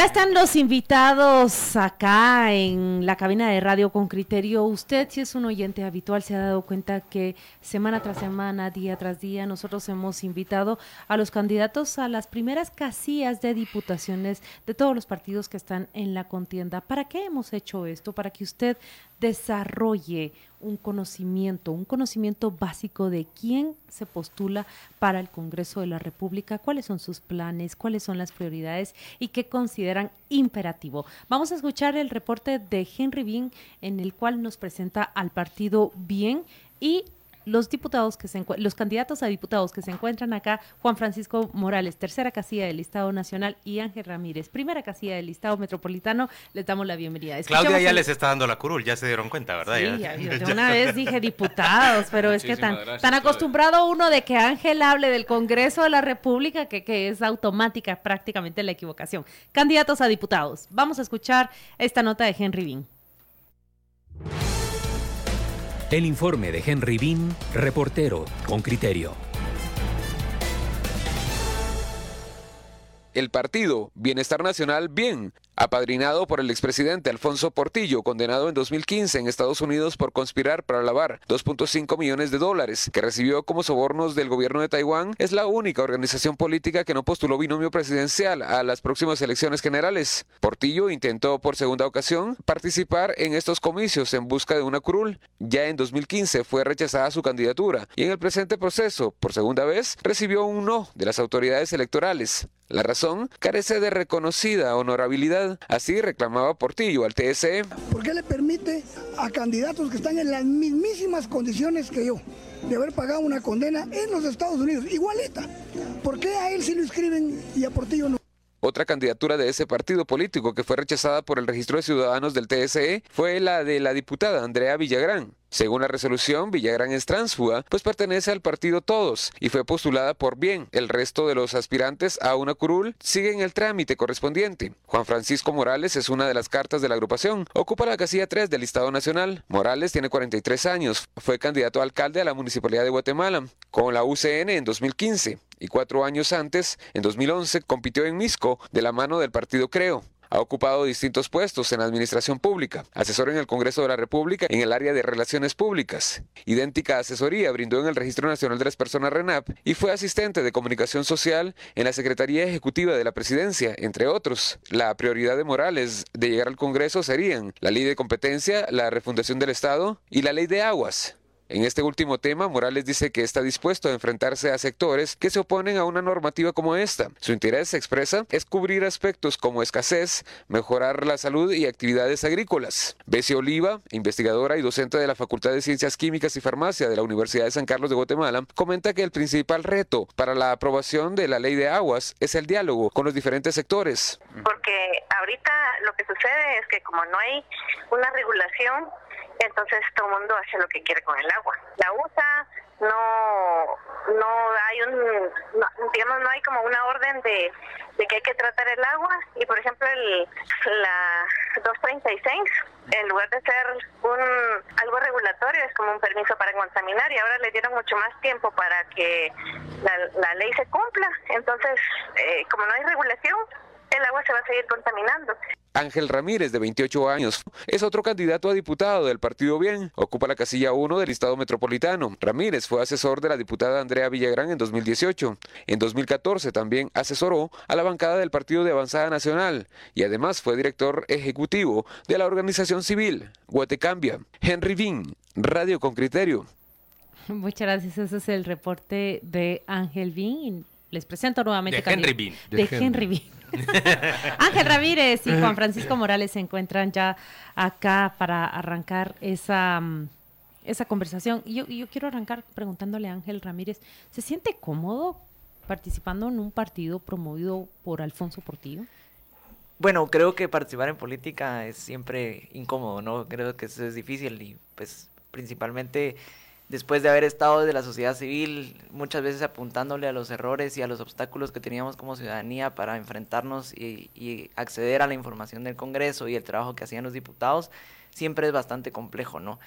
Ya están los invitados acá en la cabina de radio con criterio. Usted, si es un oyente habitual, se ha dado cuenta que semana tras semana, día tras día, nosotros hemos invitado a los candidatos a las primeras casillas de diputaciones de todos los partidos que están en la contienda. ¿Para qué hemos hecho esto? Para que usted desarrolle un conocimiento, un conocimiento básico de quién se postula para el Congreso de la República, cuáles son sus planes, cuáles son las prioridades y qué consideran imperativo. Vamos a escuchar el reporte de Henry Bean en el cual nos presenta al partido Bien y los diputados que se los candidatos a diputados que se encuentran acá, Juan Francisco Morales, tercera casilla del Estado Nacional, y Ángel Ramírez, primera casilla del Estado Metropolitano, les damos la bienvenida. Claudia ya les está dando la curul, ya se dieron cuenta, ¿verdad? Sí, de una vez dije diputados, pero es que tan, tan acostumbrado uno de que Ángel hable del Congreso de la República que, que es automática prácticamente la equivocación. Candidatos a diputados. Vamos a escuchar esta nota de Henry Bean. El informe de Henry Bean, reportero con criterio. El partido Bienestar Nacional Bien apadrinado por el expresidente Alfonso Portillo, condenado en 2015 en Estados Unidos por conspirar para lavar 2.5 millones de dólares que recibió como sobornos del gobierno de Taiwán, es la única organización política que no postuló binomio presidencial a las próximas elecciones generales. Portillo intentó por segunda ocasión participar en estos comicios en busca de una curul. Ya en 2015 fue rechazada su candidatura y en el presente proceso, por segunda vez, recibió un no de las autoridades electorales. La razón carece de reconocida honorabilidad. Así reclamaba Portillo al TSE. ¿Por qué le permite a candidatos que están en las mismísimas condiciones que yo de haber pagado una condena en los Estados Unidos, igualita? ¿Por qué a él sí lo escriben y a Portillo no? Otra candidatura de ese partido político que fue rechazada por el registro de ciudadanos del TSE fue la de la diputada Andrea Villagrán. Según la resolución, Villagrán es transfuga, pues pertenece al partido Todos y fue postulada por bien. El resto de los aspirantes a una curul siguen el trámite correspondiente. Juan Francisco Morales es una de las cartas de la agrupación. Ocupa la casilla 3 del Listado Nacional. Morales tiene 43 años. Fue candidato a alcalde a la Municipalidad de Guatemala con la UCN en 2015 y cuatro años antes, en 2011, compitió en Misco de la mano del partido Creo. Ha ocupado distintos puestos en la administración pública, asesor en el Congreso de la República en el área de relaciones públicas. Idéntica asesoría brindó en el Registro Nacional de las Personas RENAP y fue asistente de comunicación social en la Secretaría Ejecutiva de la Presidencia, entre otros. La prioridad de Morales de llegar al Congreso serían la ley de competencia, la refundación del Estado y la ley de aguas. En este último tema, Morales dice que está dispuesto a enfrentarse a sectores que se oponen a una normativa como esta. Su interés, se expresa, es cubrir aspectos como escasez, mejorar la salud y actividades agrícolas. Bessie Oliva, investigadora y docente de la Facultad de Ciencias Químicas y Farmacia de la Universidad de San Carlos de Guatemala, comenta que el principal reto para la aprobación de la ley de aguas es el diálogo con los diferentes sectores. Porque ahorita lo que sucede es que como no hay una regulación, entonces todo el mundo hace lo que quiere con el agua. La usa, no no hay un digamos no hay como una orden de, que hay que tratar el agua. Y por ejemplo el la 236 en lugar de ser un algo regulatorio es como un permiso para contaminar. Y ahora le dieron mucho más tiempo para que la, ley se cumpla. Entonces eh, como no hay regulación el agua se va a seguir contaminando Ángel Ramírez, de 28 años, es otro candidato a diputado del Partido Bien. Ocupa la casilla 1 del Estado Metropolitano. Ramírez fue asesor de la diputada Andrea Villagrán en 2018. En 2014 también asesoró a la bancada del Partido de Avanzada Nacional y además fue director ejecutivo de la organización civil Guatecambia. Henry Bin, Radio con Criterio. Muchas gracias. Ese es el reporte de Ángel Bin. Les presento nuevamente. De Henry Bin. De, Henry Bin. Ángel Ramírez y Juan Francisco Morales se encuentran ya acá para arrancar esa, mm, esa conversación. Y yo, yo quiero arrancar preguntándole a Ángel Ramírez, ¿se siente cómodo participando en un partido promovido por Alfonso Portillo? Bueno, creo que participar en política es siempre incómodo, ¿no? Creo que eso es difícil y pues principalmente después de haber estado desde la sociedad civil, muchas veces apuntándole a los errores y a los obstáculos que teníamos como ciudadanía para enfrentarnos y, acceder a la información del Congreso y el trabajo que hacían los diputados, siempre es bastante complejo, ¿no?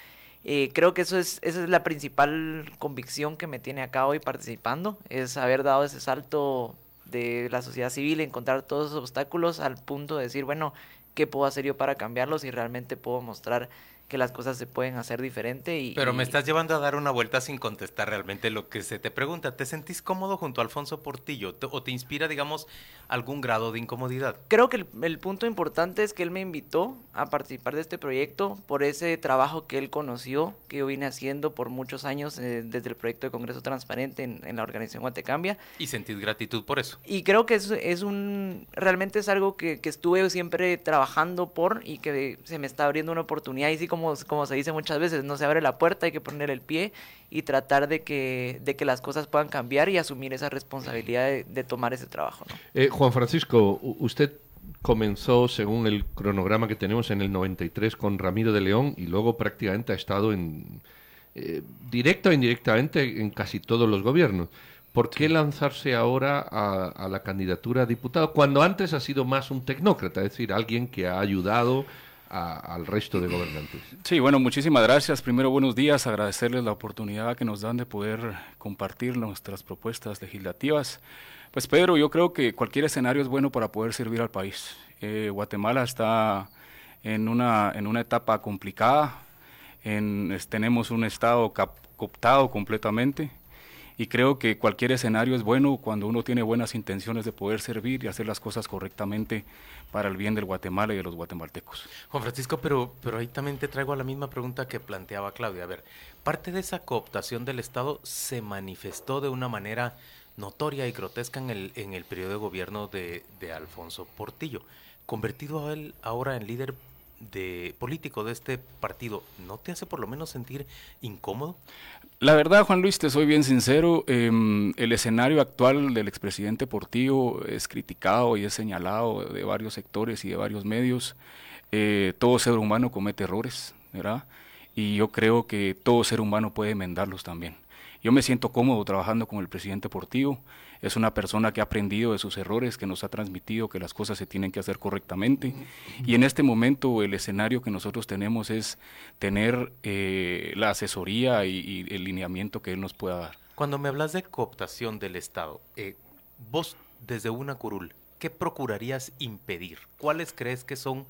Eh, creo que eso es, esa es la principal convicción que me tiene acá hoy participando, es haber dado ese salto de la sociedad civil, encontrar todos esos obstáculos al punto de decir, bueno, ¿qué puedo hacer yo para cambiarlos y realmente puedo mostrar que las cosas se pueden hacer diferente. Y, Pero me estás llevando a dar una vuelta sin contestar realmente lo que se te pregunta. ¿Te sentís cómodo junto a Alfonso Portillo o te inspira, digamos, algún grado de incomodidad? Creo que el, punto importante es que él me invitó a participar de este proyecto por ese trabajo que él conoció, que yo vine haciendo por muchos años eh, desde el proyecto de Congreso Transparente en, la organización Guatecambia. Y sentís gratitud por eso. Y creo que es, es un, realmente es algo que, que estuve siempre trabajando por y que se me está abriendo una oportunidad y sí como como, se dice muchas veces, no se abre la puerta, hay que poner el pie y tratar de que, de que las cosas puedan cambiar y asumir esa responsabilidad de, tomar ese trabajo. Eh, Juan Francisco, usted comenzó, según el cronograma que tenemos, en el 93 con Ramiro de León y luego prácticamente ha estado en, eh, directa o indirectamente en casi todos los gobiernos. ¿Por qué lanzarse ahora a, a, la candidatura a diputado cuando antes ha sido más un tecnócrata, es decir, alguien que ha ayudado al resto de gobernantes. Sí, bueno, muchísimas gracias. Primero, buenos días. Agradecerles la oportunidad que nos dan de poder compartir nuestras propuestas legislativas. Pues Pedro, yo creo que cualquier escenario es bueno para poder servir al país. Eh, Guatemala está en una, en una etapa complicada. En, tenemos un Estado cooptado completamente y creo que cualquier escenario es bueno cuando uno tiene buenas intenciones de poder servir y hacer las cosas correctamente para el bien del Guatemala y de los guatemaltecos. Juan Francisco, pero, pero ahí también te traigo la misma pregunta que planteaba Claudia. A ver, parte de esa cooptación del Estado se manifestó de una manera notoria y grotesca en el, en el periodo de gobierno de, de Alfonso Portillo. Convertido a él ahora en líder de político de este partido, ¿no te hace por lo menos sentir incómodo? La verdad, Juan Luis, te soy bien sincero, em, el escenario actual del expresidente Portillo es criticado y es señalado de varios sectores y de varios medios. Eh, todo ser humano comete errores, ¿verdad? Y yo creo que todo ser humano puede enmendarlos también. Yo me siento cómodo trabajando con el presidente Portillo es una persona que ha aprendido de sus errores, que nos ha transmitido que las cosas se tienen que hacer correctamente. Y en este momento el escenario que nosotros tenemos es tener eh, la asesoría y, el lineamiento que él nos pueda dar. Cuando me hablas de cooptación del Estado, eh, vos desde una curul, ¿qué procurarías impedir? ¿Cuáles crees que son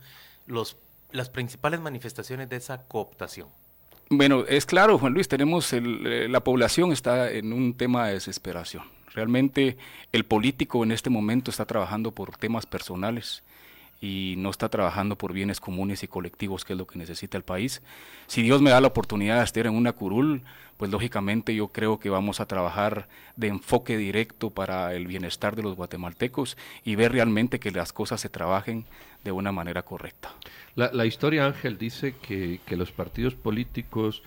los, las principales manifestaciones de esa cooptación? Bueno, es claro, Juan Luis, tenemos eh, la población está en un tema de desesperación. Realmente el político en este momento está trabajando por temas personales y no está trabajando por bienes comunes y colectivos, que es lo que necesita el país. Si Dios me da la oportunidad de estar en una curul, pues lógicamente yo creo que vamos a trabajar de enfoque directo para el bienestar de los guatemaltecos y ver realmente que las cosas se trabajen de una manera correcta. La, historia, Ángel, dice que, los partidos políticos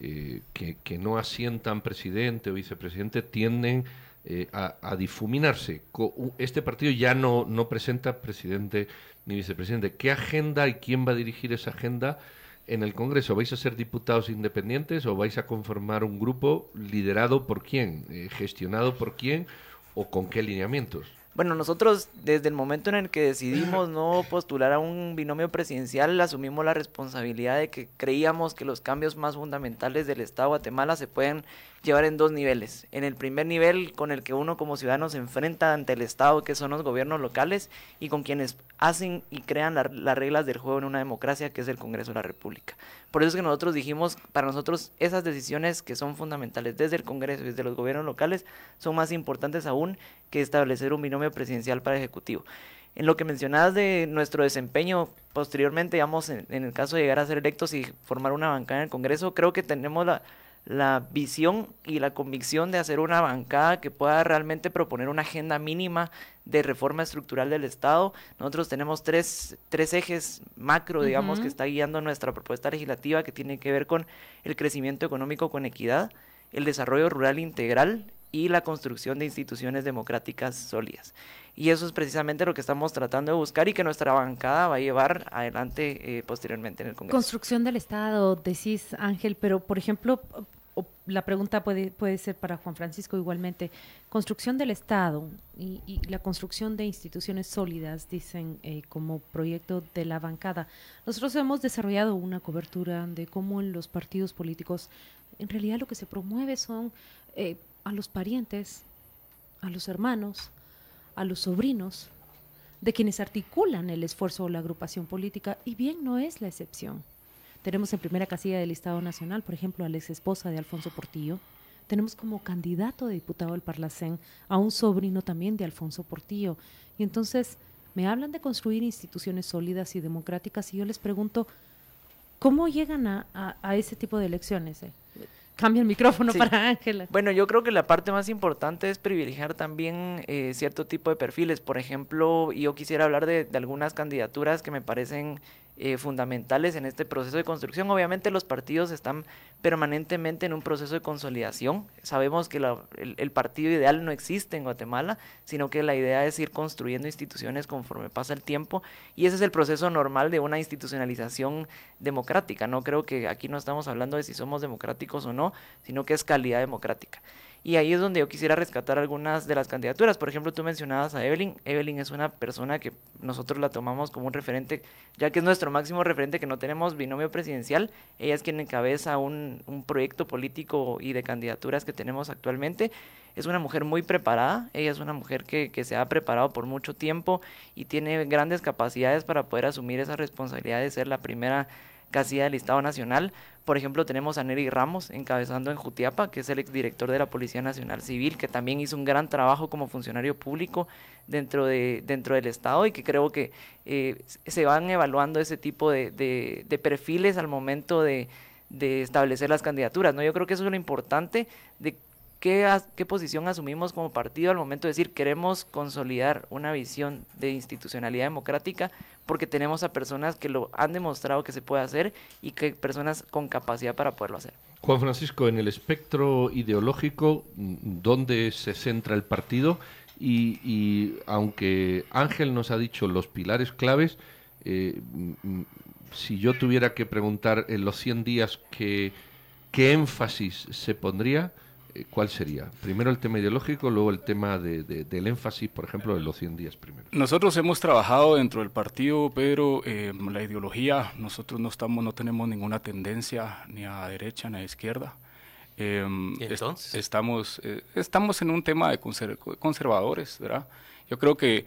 eh, que, que no asientan presidente o vicepresidente tienden eh, a, difuminarse. Este partido ya no, no presenta presidente ni vicepresidente. ¿Qué agenda y quién va a dirigir esa agenda en el Congreso? ¿Vais a ser diputados independientes o vais a conformar un grupo liderado por quién, eh, gestionado por quién o con qué lineamientos? Bueno, nosotros desde el momento en el que decidimos no postular a un binomio presidencial, asumimos la responsabilidad de que creíamos que los cambios más fundamentales del Estado de Guatemala se pueden llevar en dos niveles. En el primer nivel con el que uno como ciudadano se enfrenta ante el Estado, que son los gobiernos locales, y con quienes hacen y crean las reglas del juego en una democracia, que es el Congreso de la República. Por eso es que nosotros dijimos, para nosotros esas decisiones que son fundamentales desde el Congreso y desde los gobiernos locales son más importantes aún que establecer un binomio presidencial para Ejecutivo. En lo que mencionabas de nuestro desempeño posteriormente, digamos, en, en el caso de llegar a ser electos y formar una bancada en el Congreso, creo que tenemos la, la visión y la convicción de hacer una bancada que pueda realmente proponer una agenda mínima de reforma estructural del Estado. Nosotros tenemos tres, tres ejes macro, digamos, que está guiando nuestra propuesta legislativa que tiene que ver con el crecimiento económico con equidad, el desarrollo rural integral y la construcción de instituciones democráticas sólidas. Y eso es precisamente lo que estamos tratando de buscar y que nuestra bancada va a llevar adelante eh, posteriormente en el Congreso. Construcción del Estado, decís Ángel, pero por ejemplo, la pregunta puede, puede ser para Juan Francisco igualmente. Construcción del Estado y, la construcción de instituciones sólidas, dicen eh, como proyecto de la bancada. Nosotros hemos desarrollado una cobertura de cómo en los partidos políticos en realidad lo que se promueve son eh, a los parientes, a los hermanos, a los sobrinos, de quienes articulan el esfuerzo o la agrupación política, y bien no es la excepción. Tenemos en primera casilla del Estado Nacional, por ejemplo, a la ex esposa de Alfonso Portillo. Tenemos como candidato de diputado del Parlacén a un sobrino también de Alfonso Portillo. Y entonces me hablan de construir instituciones sólidas y democráticas y yo les pregunto, ¿cómo llegan a, ese tipo de elecciones? Eh? Cambia el micrófono para Ángela. Bueno, yo creo que la parte más importante es privilegiar también eh, cierto tipo de perfiles. Por ejemplo, yo quisiera hablar de, de algunas candidaturas que me parecen eh, fundamentales en este proceso de construcción. Obviamente los partidos están permanentemente en un proceso de consolidación. Sabemos que el, partido ideal no existe en Guatemala, sino que la idea es ir construyendo instituciones conforme pasa el tiempo y ese es el proceso normal de una institucionalización democrática. No creo que aquí no estamos hablando de si somos democráticos o no, sino que es calidad democrática. Y ahí es donde yo quisiera rescatar algunas de las candidaturas. Por ejemplo, tú mencionabas a Evelyn. Evelyn es una persona que nosotros la tomamos como un referente, ya que es nuestro máximo referente, que no tenemos binomio presidencial. Ella es quien encabeza un, un proyecto político y de candidaturas que tenemos actualmente. Es una mujer muy preparada. Ella es una mujer que, que se ha preparado por mucho tiempo y tiene grandes capacidades para poder asumir esa responsabilidad de ser la primera casilla del Estado Nacional. Por ejemplo, tenemos a Neri Ramos encabezando en Jutiapa, que es el exdirector de la Policía Nacional Civil, que también hizo un gran trabajo como funcionario público dentro, de, dentro del Estado y que creo que eh, se van evaluando ese tipo de, de, perfiles al momento de, de establecer las candidaturas. ¿no? Yo creo que eso es lo importante de ¿Qué, ¿Qué, posición asumimos como partido al momento de decir queremos consolidar una visión de institucionalidad democrática? Porque tenemos a personas que lo han demostrado que se puede hacer y que personas con capacidad para poderlo hacer. Juan Francisco, en el espectro ideológico, ¿dónde se centra el partido? Y, aunque Ángel nos ha dicho los pilares claves, eh, si yo tuviera que preguntar en los 100 días qué, qué énfasis se pondría, ¿cuál sería? Primero el tema ideológico, luego el tema del énfasis, por ejemplo, de los 100 días primero. Nosotros hemos trabajado dentro del partido, pero eh, la ideología, nosotros no, estamos, no tenemos ninguna tendencia ni a derecha ni a izquierda. Em, entonces? estamos, eh, estamos en un tema de conservadores, ¿verdad? Yo creo que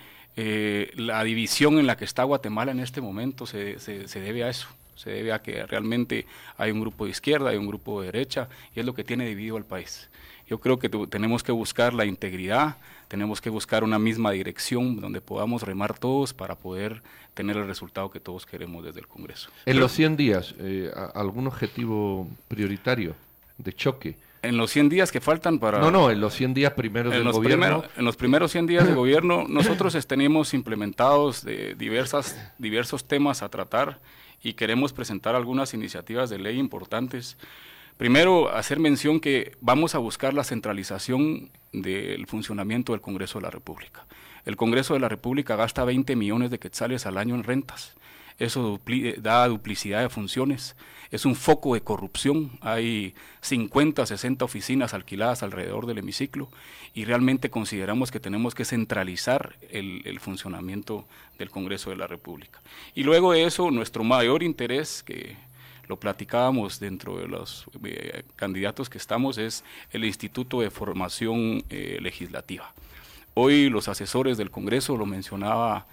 la división en la que está Guatemala en este momento se, se debe a eso se debe a que realmente hay un grupo de izquierda, hay un grupo de derecha, y es lo que tiene dividido al país. Yo creo que tenemos que buscar la integridad, tenemos que buscar una misma dirección donde podamos remar todos para poder tener el resultado que todos queremos desde el Congreso. En los 100 días, eh, ¿algún objetivo prioritario de choque? En los 100 días que faltan para... No, no, en los 100 días primeros del gobierno. en los primeros 100 días de gobierno, nosotros tenemos implementados de diversas, diversos temas a tratar y queremos presentar algunas iniciativas de ley importantes. Primero, hacer mención que vamos a buscar la centralización del funcionamiento del Congreso de la República. El Congreso de la República gasta 20 millones de quetzales al año en rentas. Eso da duplicidad de funciones. Es un foco de corrupción. Hay 50, 60 oficinas alquiladas alrededor del hemiciclo y realmente consideramos que tenemos que centralizar el, el funcionamiento del Congreso de la República. Y luego de eso, nuestro mayor interés, que lo platicábamos dentro de los eh, candidatos que estamos, es el Instituto de Formación eh, Legislativa. Hoy los asesores del Congreso, lo mencionaba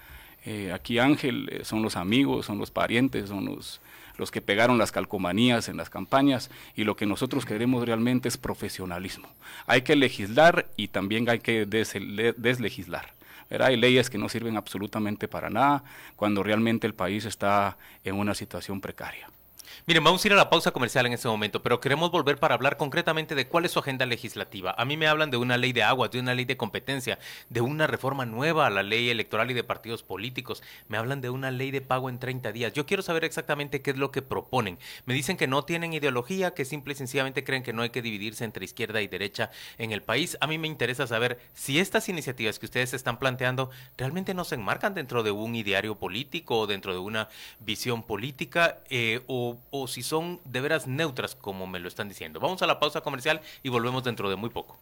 eh, aquí Ángel, son los amigos, son los parientes, son los, los que pegaron las calcomanías en las campañas y lo que nosotros queremos realmente es profesionalismo. Hay que legislar y también hay que deslegislar. Hay leyes que no sirven absolutamente para nada cuando realmente el país está en una situación precaria. Miren, vamos a ir a la pausa comercial en este momento, pero queremos volver para hablar concretamente de cuál es su agenda legislativa. A mí me hablan de una ley de agua, de una ley de competencia, de una reforma nueva a la ley electoral y de partidos políticos. Me hablan de una ley de pago en 30 días. Yo quiero saber exactamente qué es lo que proponen. Me dicen que no tienen ideología, que simple y sencillamente creen que no hay que dividirse entre izquierda y derecha en el país. A mí me interesa saber si estas iniciativas que ustedes están planteando realmente no se enmarcan dentro de un ideario político o dentro de una visión política eh, o o, si son de veras neutras como me lo están diciendo. Vamos a la pausa comercial y volvemos dentro de muy poco.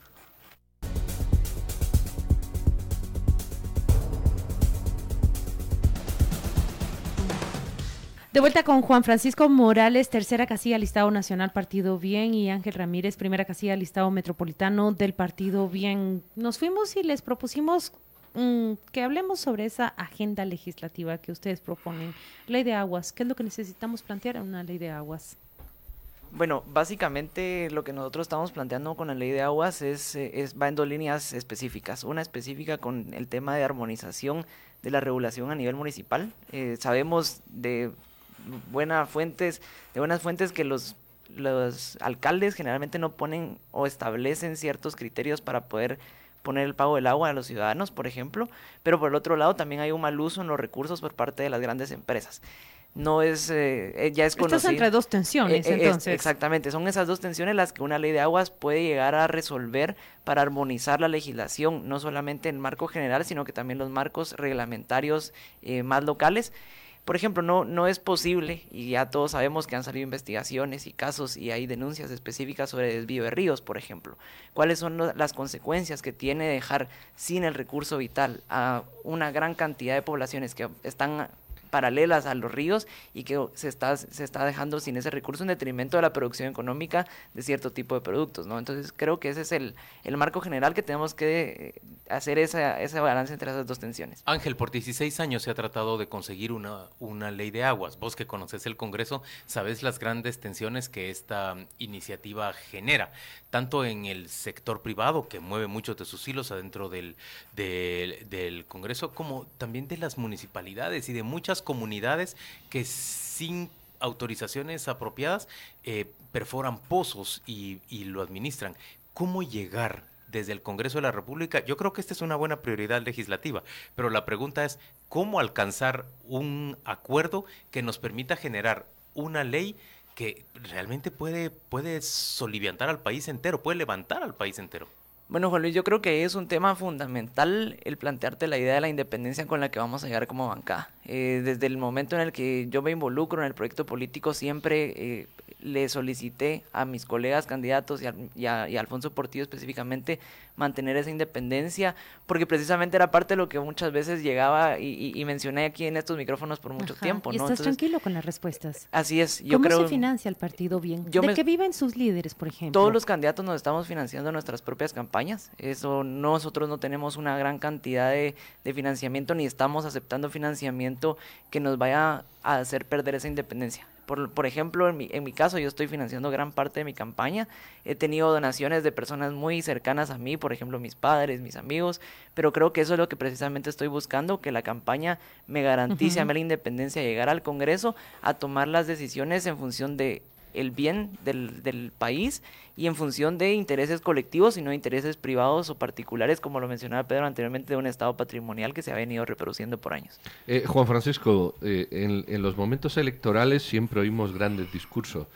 De vuelta con Juan Francisco Morales, tercera casilla listado nacional Partido Bien y Ángel Ramírez, primera casilla listado metropolitano del Partido Bien. Nos fuimos y les propusimos mm, que hablemos sobre esa agenda legislativa que ustedes proponen. Ley de aguas, ¿qué es lo que necesitamos plantear en una ley de aguas? Bueno, básicamente lo que nosotros estamos planteando con la ley de aguas es, eh, va en dos líneas específicas. Una específica con el tema de armonización de la regulación a nivel municipal. Eh, sabemos de buenas fuentes, de buenas fuentes que los, los alcaldes generalmente no ponen o establecen ciertos criterios para poder poner el pago del agua a los ciudadanos, por ejemplo, pero por el otro lado también hay un mal uso en los recursos por parte de las grandes empresas. No es, eh, eh ya es conocido. Estás entre dos tensiones, eh, entonces. exactamente, son esas dos tensiones las que una ley de aguas puede llegar a resolver para armonizar la legislación, no solamente en marco general, sino que también los marcos reglamentarios eh, más locales por ejemplo, no, no es posible, y ya todos sabemos que han salido investigaciones y casos y hay denuncias específicas sobre desvío de ríos, por ejemplo. ¿Cuáles son las consecuencias que tiene dejar sin el recurso vital a una gran cantidad de poblaciones que están paralelas a los ríos y que se está, se está dejando sin ese recurso en detrimento de la producción económica de cierto tipo de productos, ¿no? Entonces creo que ese es el, el marco general que tenemos que eh, hacer esa, ese balance entre esas dos tensiones. Ángel, por 16 años se ha tratado de conseguir una, una ley de aguas. Vos que conoces el Congreso, sabes las grandes tensiones que esta iniciativa genera, tanto en el sector privado, que mueve muchos de sus hilos adentro del, del Congreso, como también de las municipalidades y de muchas comunidades que sin autorizaciones apropiadas eh, perforan pozos y, y lo administran. ¿Cómo llegar desde el Congreso de la República? Yo creo que esta es una buena prioridad legislativa, pero la pregunta es cómo alcanzar un acuerdo que nos permita generar una ley que realmente puede, puede soliviantar al país entero, puede levantar al país entero. Bueno, Juan Luis, yo creo que es un tema fundamental el plantearte la idea de la independencia con la que vamos a llegar como bancada. Eh, desde el momento en el que yo me involucro en el proyecto político, siempre eh, le solicité a mis colegas candidatos y a, Alfonso Portillo específicamente mantener esa independencia, porque precisamente era parte de lo que muchas veces llegaba y, mencioné aquí en estos micrófonos por mucho tiempo. ¿no? estás tranquilo con las respuestas. Así es. Yo ¿Cómo creo, se financia el partido bien? ¿De qué viven sus líderes, por ejemplo? Todos los candidatos nos estamos financiando nuestras propias campañas. Eso nosotros no tenemos una gran cantidad de, de financiamiento ni estamos aceptando financiamiento que nos vaya a hacer perder esa independencia. Por, por ejemplo, en mi, en mi caso, yo estoy financiando gran parte de mi campaña. He tenido donaciones de personas muy cercanas a mí, por ejemplo, mis padres, mis amigos, pero creo que eso es lo que precisamente estoy buscando, que la campaña me garantice a mí la independencia, llegar al Congreso a tomar las decisiones en función de el bien del, del, país y en función de intereses colectivos y no intereses privados o particulares, como lo mencionaba Pedro anteriormente, de un estado patrimonial que se ha venido reproduciendo por años. Eh, Juan Francisco, eh, en, en, los momentos electorales siempre oímos grandes discursos.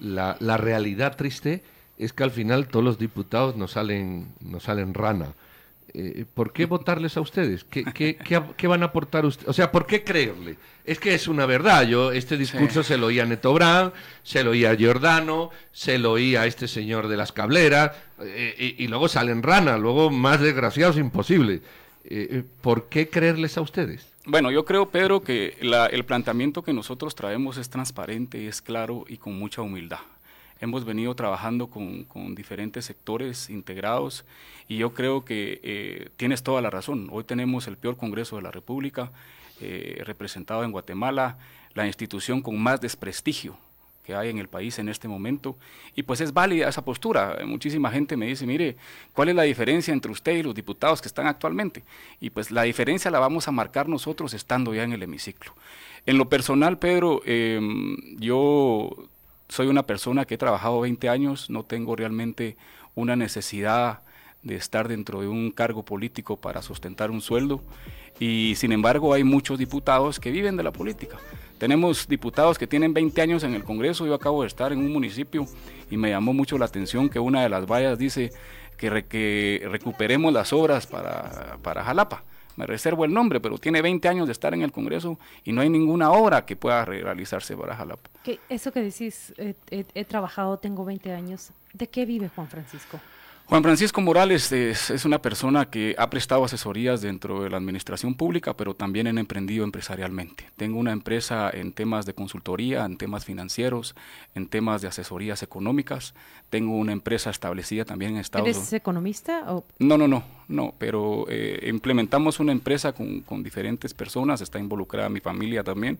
La, la, realidad triste es que al final todos los diputados nos salen, nos salen rana. Eh, ¿por qué votarles a ustedes? ¿Qué, qué, qué, van a aportar ustedes? O sea, ¿por qué creerle? Es que es una verdad. Yo este discurso se lo oía a Neto Brand, se lo oía a Giordano, se lo oía a este señor de las cableras, eh, y, luego salen rana, luego más desgraciados imposible. Eh, ¿Por qué creerles a ustedes? Bueno, yo creo, Pedro, que la, el planteamiento que nosotros traemos es transparente, es claro y con mucha humildad. Hemos venido trabajando con, diferentes sectores integrados y yo creo que eh, tienes toda la razón. Hoy tenemos el peor Congreso de la República, eh, representado en Guatemala, la institución con más desprestigio que hay en el país en este momento. Y pues es válida esa postura. Muchísima gente me dice, mire, ¿cuál es la diferencia entre usted y los diputados que están actualmente? Y pues la diferencia la vamos a marcar nosotros estando ya en el hemiciclo. En lo personal, Pedro, em, yo soy una persona que he trabajado 20 años, no tengo realmente una necesidad de estar dentro de un cargo político para sustentar un sueldo y sin embargo hay muchos diputados que viven de la política. Tenemos diputados que tienen 20 años en el Congreso, yo acabo de estar en un municipio y me llamó mucho la atención que una de las vallas dice que, recuperemos las obras para Jalapa me reservo el nombre, pero tiene 20 años de estar en el Congreso y no hay ninguna obra que pueda realizarse para Jalapa. eso que decís, he trabajado, tengo 20 años, ¿de qué vive Juan Francisco? Juan Francisco Morales es, una persona que ha prestado asesorías dentro de la administración pública, pero también en emprendido empresarialmente. Tengo una empresa en temas de consultoría, en temas financieros, en temas de asesorías económicas. Tengo una empresa establecida también en Estados Unidos. ¿Eres economista? O? No, no, no, no, pero eh, implementamos una empresa con, con diferentes personas, está involucrada mi familia también,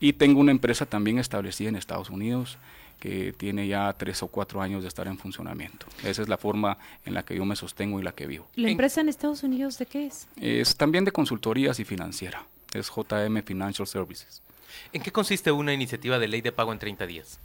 y tengo una empresa también establecida en Estados Unidos que tiene ya tres o cuatro años de estar en funcionamiento. Esa es la forma en la que yo me sostengo y la que vivo. ¿La empresa en Estados Unidos de qué es? Es también de consultorías y financiera. Es JM Financial Services. ¿En qué consiste una iniciativa de ley de pago en 30 días?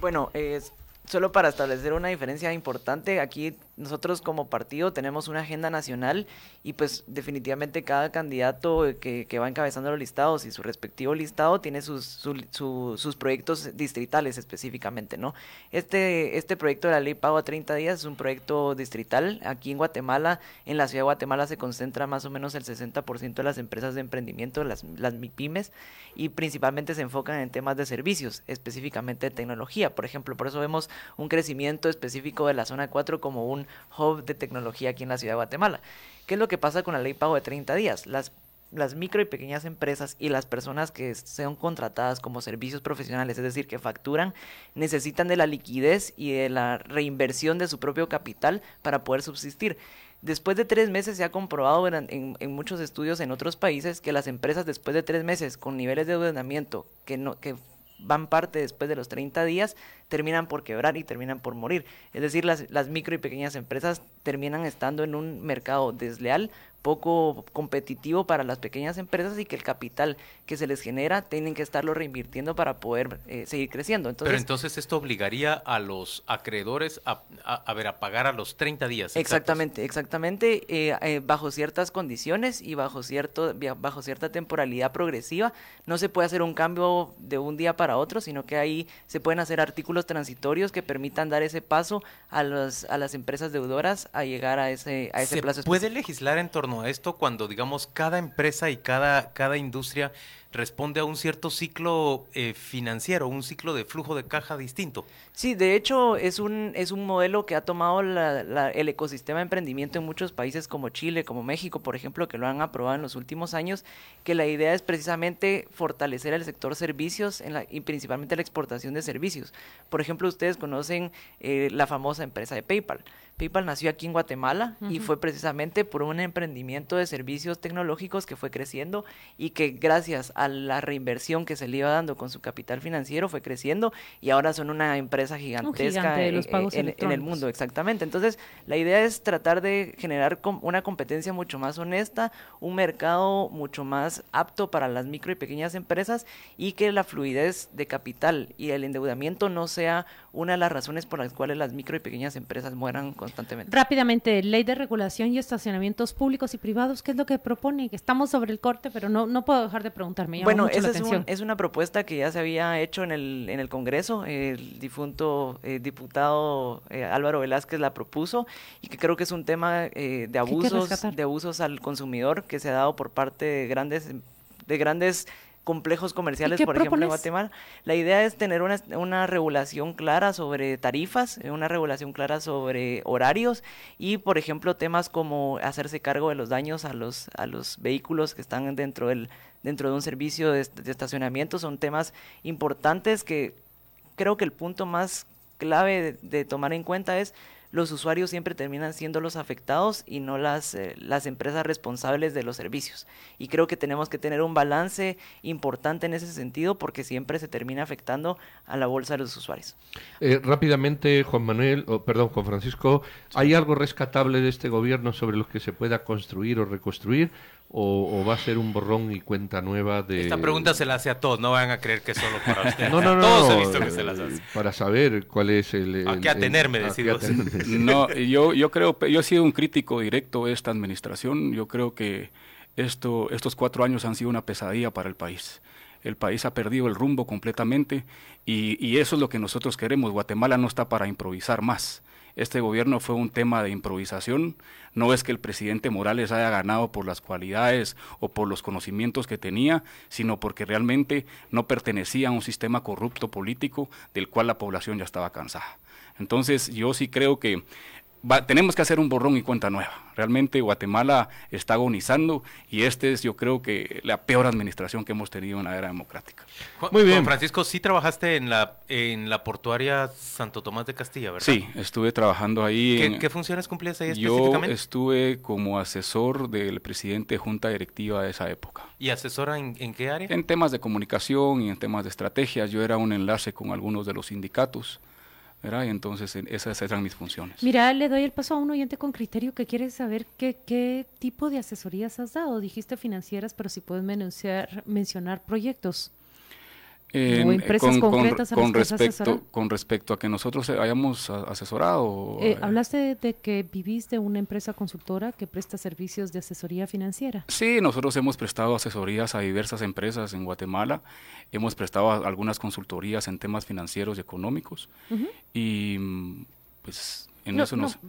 Bueno, es solo para establecer una diferencia importante, aquí nosotros como partido tenemos una agenda nacional y pues definitivamente cada candidato que, que va encabezando los listados y su respectivo listado tiene sus, sus proyectos distritales específicamente, ¿no? Este, este proyecto de la ley pago a 30 días es un proyecto distrital. Aquí en Guatemala, en la ciudad de Guatemala se concentra más o menos el 60% de las empresas de emprendimiento, las, las MIPIMES, y principalmente se enfocan en temas de servicios, específicamente de tecnología. Por ejemplo, por eso vemos un crecimiento específico de la zona 4 como un hub de tecnología aquí en la ciudad de Guatemala. ¿Qué es lo que pasa con la ley pago de 30 días? Las las micro y pequeñas empresas y las personas que sean contratadas como servicios profesionales, es decir, que facturan, necesitan de la liquidez y de la reinversión de su propio capital para poder subsistir. Después de tres meses se ha comprobado en, en, muchos estudios en otros países que las empresas después de tres meses con niveles de endeudamiento que, no, que van parte después de los 30 días, terminan por quebrar y terminan por morir. Es decir, las, las micro y pequeñas empresas terminan estando en un mercado desleal poco competitivo para las pequeñas empresas y que el capital que se les genera tienen que estarlo reinvirtiendo para poder eh, seguir creciendo. Entonces, Pero entonces esto obligaría a los acreedores a, a, ver, a pagar a los 30 días. Exactamente, exactamente, eh, eh, bajo ciertas condiciones y bajo, cierto, bajo cierta temporalidad progresiva. No se puede hacer un cambio de un día para otro, sino que ahí se pueden hacer artículos transitorios que permitan dar ese paso a, los, a las empresas deudoras a llegar a ese, a ese ¿Se plazo. ¿Puede legislar en torno a esto cuando, digamos, cada empresa y cada, cada industria responde a un cierto ciclo eh, financiero, un ciclo de flujo de caja distinto. Sí, de hecho es un, es un modelo que ha tomado el ecosistema de emprendimiento en muchos países como Chile, como México, por ejemplo, que lo han aprobado en los últimos años, que la idea es precisamente fortalecer el sector servicios y principalmente la exportación de servicios. Por ejemplo, ustedes conocen eh, la famosa empresa de PayPal. PayPal nació aquí en Guatemala y fue precisamente por un emprendimiento de servicios tecnológicos que fue creciendo y que gracias a la reinversión que se le iba dando con su capital financiero, fue creciendo y ahora son una empresa gigantesca en, el mundo, exactamente. Entonces, la idea es tratar de generar una competencia mucho más honesta, un mercado mucho más apto para las micro y pequeñas empresas y que la fluidez de capital y el endeudamiento no sea una de las razones por las cuales las micro y pequeñas empresas mueran constantemente. Rápidamente, ley de regulación y estacionamientos públicos y privados, ¿qué es lo que propone? Estamos sobre el corte, pero no, no puedo dejar de preguntar bueno, esa es, una propuesta que ya se había hecho en el, en el Congreso. El difunto eh, diputado eh, Álvaro Velázquez la propuso y que creo que es un tema eh, de abusos, de abusos al consumidor que se ha dado por parte de grandes, de grandes complejos comerciales, por ejemplo, en Guatemala. La idea es tener una, una, regulación clara sobre tarifas, una regulación clara sobre horarios y, por ejemplo, temas como hacerse cargo de los daños a los, a los vehículos que están dentro del dentro de un servicio de, estacionamiento. Son temas importantes que creo que el punto más clave de, tomar en cuenta es los usuarios siempre terminan siendo los afectados y no las, eh, las empresas responsables de los servicios. Y creo que tenemos que tener un balance importante en ese sentido porque siempre se termina afectando a la bolsa de los usuarios. Eh, rápidamente, Juan Manuel, o perdón, Juan Francisco, ¿hay algo rescatable de este gobierno sobre lo que se pueda construir o reconstruir? O, va a ser un borrón y cuenta nueva de... Esta pregunta se la hace a todos, no van a creer que es solo para ustedes. no, no, no. Todos he visto que se las hace. Para saber cuál es el... a qué atenerme, decido. No, yo, yo creo, yo he sido un crítico directo de esta administración. Yo creo que esto, estos cuatro años han sido una pesadilla para el país. El país ha perdido el rumbo completamente y, y eso es lo que nosotros queremos. Guatemala no está para improvisar más Este gobierno fue un tema de improvisación. No es que el presidente Morales haya ganado por las cualidades o por los conocimientos que tenía, sino porque realmente no pertenecía a un sistema corrupto político del cual la población ya estaba cansada. Entonces yo sí creo que tenemos que hacer un borrón y cuenta nueva. Realmente Guatemala está agonizando y este es yo creo que la peor administración que hemos tenido en la era democrática. Muy bien. Francisco, sí trabajaste en la, en la portuaria Santo Tomás de Castilla, ¿verdad? Sí, estuve trabajando ahí. ¿Qué, funciones cumplías ahí específicamente? Yo estuve como asesor del presidente de junta directiva de esa época. ¿Y asesora en, en qué área? En temas de comunicación y en temas de estrategias. Yo era un enlace con algunos de los sindicatos entonces esas eran mis funciones. Mira, le doy el paso a un oyente con criterio que quiere saber qué, qué tipo de asesorías has dado. Dijiste financieras, pero si puedes mencionar proyectos empresas con, concretas con, respecto con respecto a que nosotros hayamos asesorado eh, hablaste de, que vivís de una empresa consultora que presta servicios de asesoría financiera. Sí nosotros hemos prestado asesorías a diversas empresas en Guatemala. Hemos prestado algunas consultorías en temas financieros y económicos. Y pues no,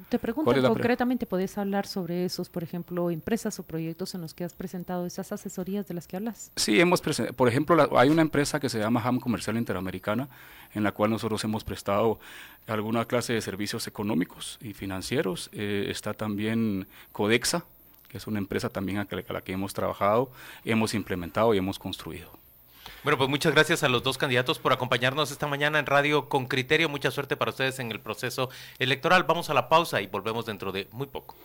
te pregunto concretamente, ¿puedes hablar sobre esos, por ejemplo, empresas o proyectos en los que has presentado esas asesorías de las que hablas? Sí, hemos presentado, por ejemplo, hay una empresa que se llama HAM Comercial Interamericana, en la cual nosotros hemos prestado alguna clase de servicios económicos y financieros. Eh, está también Codexa, que es una empresa también a la que hemos trabajado, hemos implementado y hemos construido. Bueno, pues muchas gracias a los dos candidatos por acompañarnos esta mañana en Radio con Criterio. Mucha suerte para ustedes en el proceso electoral. Vamos a la pausa y volvemos dentro de muy poco.